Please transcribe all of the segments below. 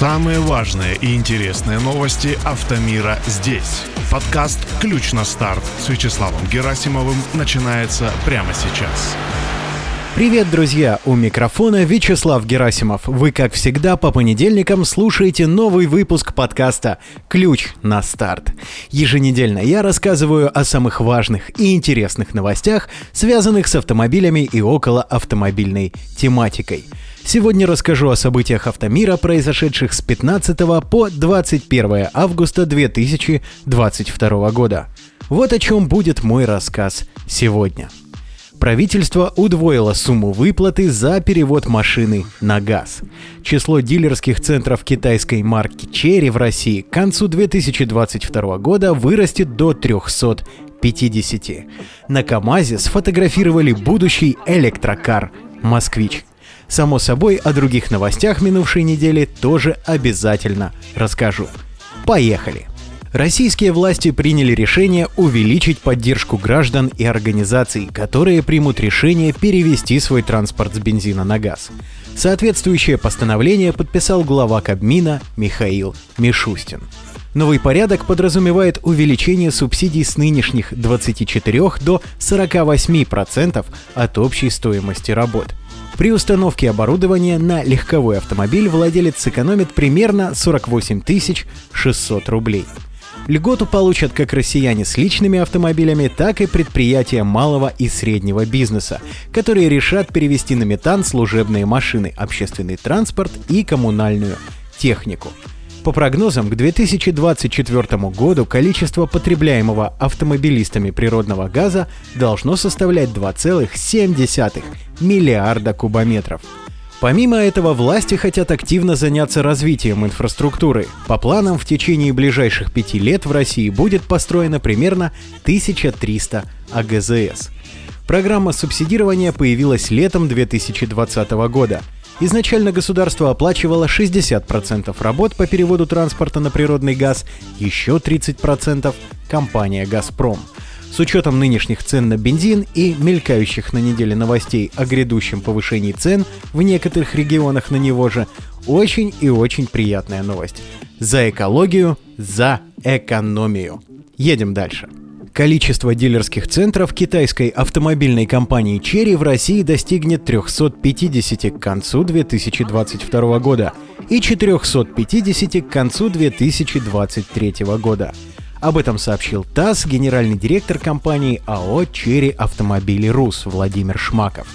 Самые важные и интересные новости автомира здесь. Подкаст «Ключ на старт» с Вячеславом Герасимовым начинается прямо сейчас. Привет, друзья! У микрофона Вячеслав Герасимов. Вы, как всегда, по понедельникам слушаете новый выпуск подкаста «Ключ на старт». Еженедельно я рассказываю о самых важных и интересных новостях, связанных с автомобилями и около автомобильной тематикой. Сегодня расскажу о событиях автомира, произошедших с 15 по 21 августа 2022 года. Вот о чем будет мой рассказ сегодня – Правительство удвоило сумму выплаты за перевод машины на газ. Число дилерских центров китайской марки Cherry в России к концу 2022 года вырастет до 350. На КАМАЗе сфотографировали будущий электрокар «Москвич». Само собой, о других новостях минувшей недели тоже обязательно расскажу. Поехали! Российские власти приняли решение увеличить поддержку граждан и организаций, которые примут решение перевести свой транспорт с бензина на газ. Соответствующее постановление подписал глава Кабмина Михаил Мишустин. Новый порядок подразумевает увеличение субсидий с нынешних 24 до 48% от общей стоимости работ. При установке оборудования на легковой автомобиль владелец сэкономит примерно 48 600 рублей. Льготу получат как россияне с личными автомобилями, так и предприятия малого и среднего бизнеса, которые решат перевести на метан служебные машины, общественный транспорт и коммунальную технику. По прогнозам, к 2024 году количество потребляемого автомобилистами природного газа должно составлять 2,7 миллиарда кубометров – Помимо этого, власти хотят активно заняться развитием инфраструктуры. По планам, в течение ближайших пяти лет в России будет построено примерно 1300 АГЗС. Программа субсидирования появилась летом 2020 года. Изначально государство оплачивало 60% работ по переводу транспорта на природный газ, еще 30% компания «Газпром». С учетом нынешних цен на бензин и мелькающих на неделе новостей о грядущем повышении цен в некоторых регионах на него же, очень и очень приятная новость. За экологию, за экономию. Едем дальше. Количество дилерских центров китайской автомобильной компании Cherry в России достигнет 350 к концу 2022 года и 450 к концу 2023 года. Об этом сообщил ТАСС генеральный директор компании АО «Черри Автомобили Рус» Владимир Шмаков.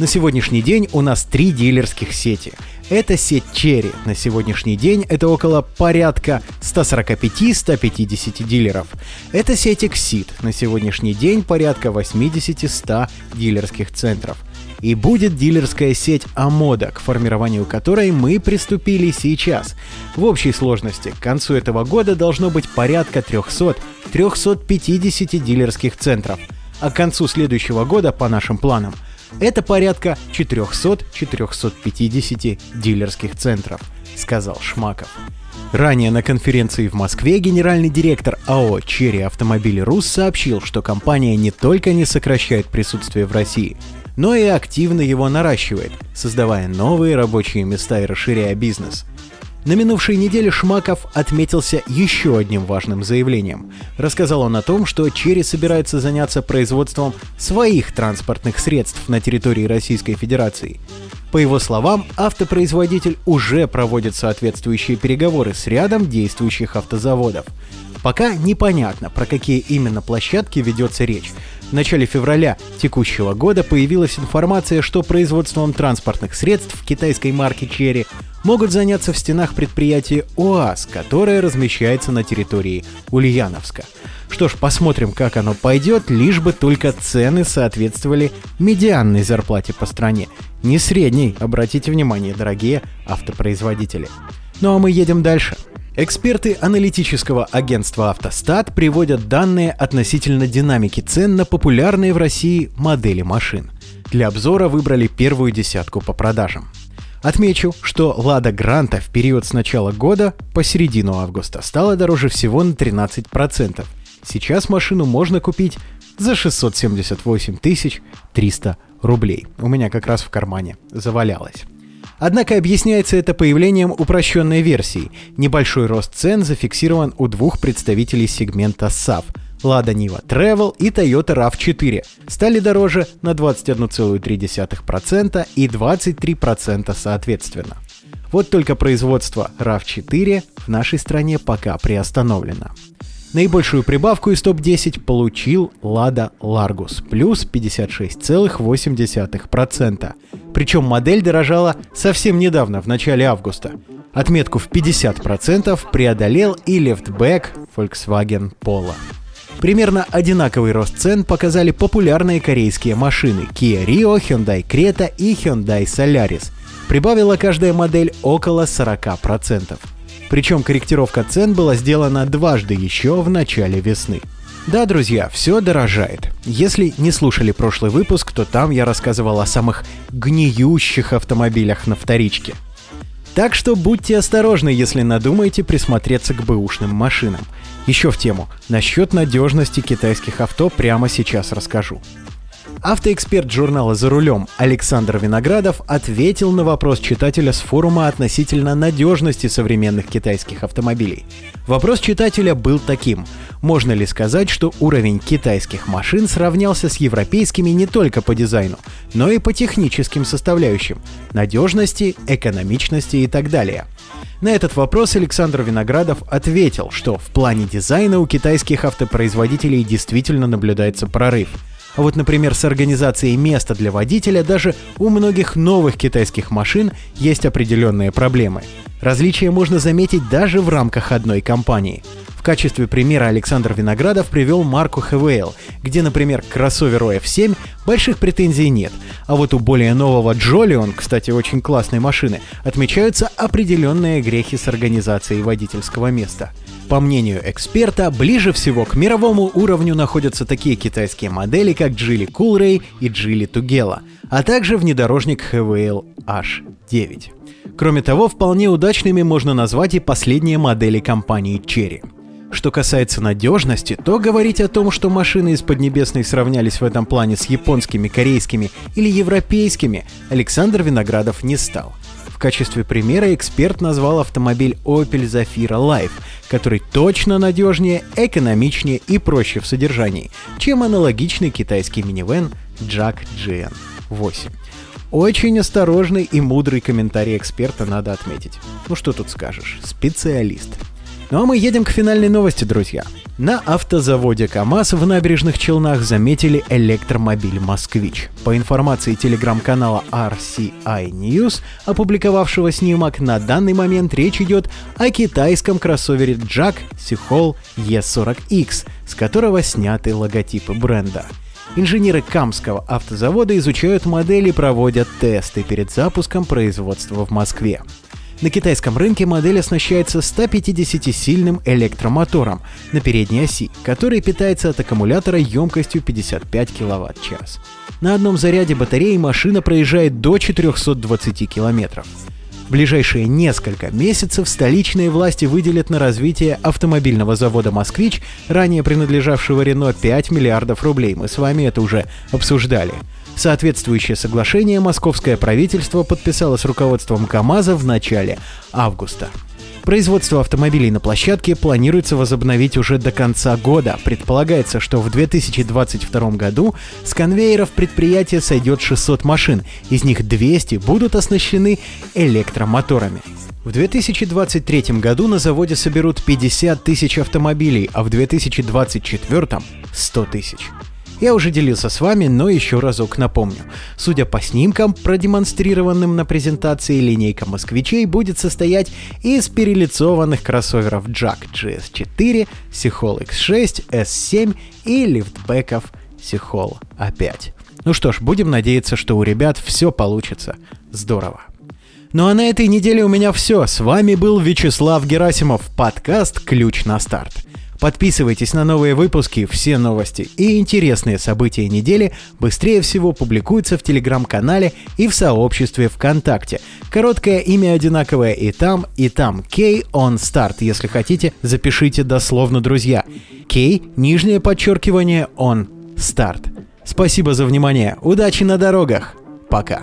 На сегодняшний день у нас три дилерских сети. Это сеть Черри. На сегодняшний день это около порядка 145-150 дилеров. Это сеть Exit. На сегодняшний день порядка 80-100 дилерских центров – и будет дилерская сеть Амода, к формированию которой мы приступили сейчас. В общей сложности к концу этого года должно быть порядка 300-350 дилерских центров, а к концу следующего года, по нашим планам, это порядка 400-450 дилерских центров, сказал Шмаков. Ранее на конференции в Москве генеральный директор АО «Черри Автомобили Рус» сообщил, что компания не только не сокращает присутствие в России, но и активно его наращивает, создавая новые рабочие места и расширяя бизнес. На минувшей неделе Шмаков отметился еще одним важным заявлением. Рассказал он о том, что Черри собирается заняться производством своих транспортных средств на территории Российской Федерации. По его словам, автопроизводитель уже проводит соответствующие переговоры с рядом действующих автозаводов. Пока непонятно, про какие именно площадки ведется речь, в начале февраля текущего года появилась информация, что производством транспортных средств китайской марки Cherry могут заняться в стенах предприятия ОАС, которое размещается на территории Ульяновска. Что ж, посмотрим, как оно пойдет, лишь бы только цены соответствовали медианной зарплате по стране. Не средней, обратите внимание, дорогие автопроизводители. Ну а мы едем дальше. Эксперты аналитического агентства «Автостат» приводят данные относительно динамики цен на популярные в России модели машин. Для обзора выбрали первую десятку по продажам. Отмечу, что «Лада Гранта» в период с начала года по середину августа стала дороже всего на 13%. Сейчас машину можно купить за 678 300 рублей. У меня как раз в кармане завалялась. Однако объясняется это появлением упрощенной версии. Небольшой рост цен зафиксирован у двух представителей сегмента SAF – Lada Niva Travel и Toyota RAV4 стали дороже на 21,3% и 23% соответственно. Вот только производство RAV4 в нашей стране пока приостановлено. Наибольшую прибавку из топ-10 получил Lada Largus, плюс 56,8%. Причем модель дорожала совсем недавно, в начале августа. Отметку в 50% преодолел и лефтбэк Volkswagen Polo. Примерно одинаковый рост цен показали популярные корейские машины Kia Rio, Hyundai Creta и Hyundai Solaris. Прибавила каждая модель около 40%. Причем корректировка цен была сделана дважды еще в начале весны. Да, друзья, все дорожает. Если не слушали прошлый выпуск, то там я рассказывал о самых гниющих автомобилях на вторичке. Так что будьте осторожны, если надумаете присмотреться к бэушным машинам. Еще в тему. Насчет надежности китайских авто прямо сейчас расскажу. Автоэксперт журнала «За рулем» Александр Виноградов ответил на вопрос читателя с форума относительно надежности современных китайских автомобилей. Вопрос читателя был таким. Можно ли сказать, что уровень китайских машин сравнялся с европейскими не только по дизайну, но и по техническим составляющим – надежности, экономичности и так далее? На этот вопрос Александр Виноградов ответил, что в плане дизайна у китайских автопроизводителей действительно наблюдается прорыв – а вот, например, с организацией места для водителя даже у многих новых китайских машин есть определенные проблемы. Различия можно заметить даже в рамках одной компании. В качестве примера Александр Виноградов привел марку Havail, где, например, к кроссоверу F7 больших претензий нет, а вот у более нового Jolion, кстати, очень классной машины, отмечаются определенные грехи с организацией водительского места – по мнению эксперта, ближе всего к мировому уровню находятся такие китайские модели, как Geely Coolray и Geely Tugela, а также внедорожник HVL H9. Кроме того, вполне удачными можно назвать и последние модели компании Cherry. Что касается надежности, то говорить о том, что машины из Поднебесной сравнялись в этом плане с японскими, корейскими или европейскими, Александр Виноградов не стал – в качестве примера эксперт назвал автомобиль Opel Zafira Life, который точно надежнее, экономичнее и проще в содержании, чем аналогичный китайский минивэн Jack GN8. Очень осторожный и мудрый комментарий эксперта надо отметить. Ну что тут скажешь, специалист. Ну а мы едем к финальной новости, друзья. На автозаводе КАМАЗ в набережных Челнах заметили электромобиль «Москвич». По информации телеграм-канала RCI News, опубликовавшего снимок, на данный момент речь идет о китайском кроссовере Jack Сихол E40X, с которого сняты логотипы бренда. Инженеры Камского автозавода изучают модели и проводят тесты перед запуском производства в Москве. На китайском рынке модель оснащается 150-сильным электромотором на передней оси, который питается от аккумулятора емкостью 55 кВт-час. На одном заряде батареи машина проезжает до 420 км. В ближайшие несколько месяцев столичные власти выделят на развитие автомобильного завода «Москвич», ранее принадлежавшего Рено, 5 миллиардов рублей. Мы с вами это уже обсуждали. Соответствующее соглашение московское правительство подписало с руководством КАМАЗа в начале августа. Производство автомобилей на площадке планируется возобновить уже до конца года. Предполагается, что в 2022 году с конвейеров предприятия сойдет 600 машин, из них 200 будут оснащены электромоторами. В 2023 году на заводе соберут 50 тысяч автомобилей, а в 2024 – 100 тысяч. Я уже делился с вами, но еще разок напомню. Судя по снимкам, продемонстрированным на презентации, линейка москвичей будет состоять из перелицованных кроссоверов Jack GS4, Sihol X6, S7 и лифтбеков Sihol A5. Ну что ж, будем надеяться, что у ребят все получится. Здорово. Ну а на этой неделе у меня все. С вами был Вячеслав Герасимов, подкаст «Ключ на старт». Подписывайтесь на новые выпуски, все новости и интересные события недели быстрее всего публикуются в телеграм-канале и в сообществе ВКонтакте. Короткое имя одинаковое и там, и там. K on start. Если хотите, запишите дословно, друзья. K, нижнее подчеркивание, on start. Спасибо за внимание. Удачи на дорогах. Пока.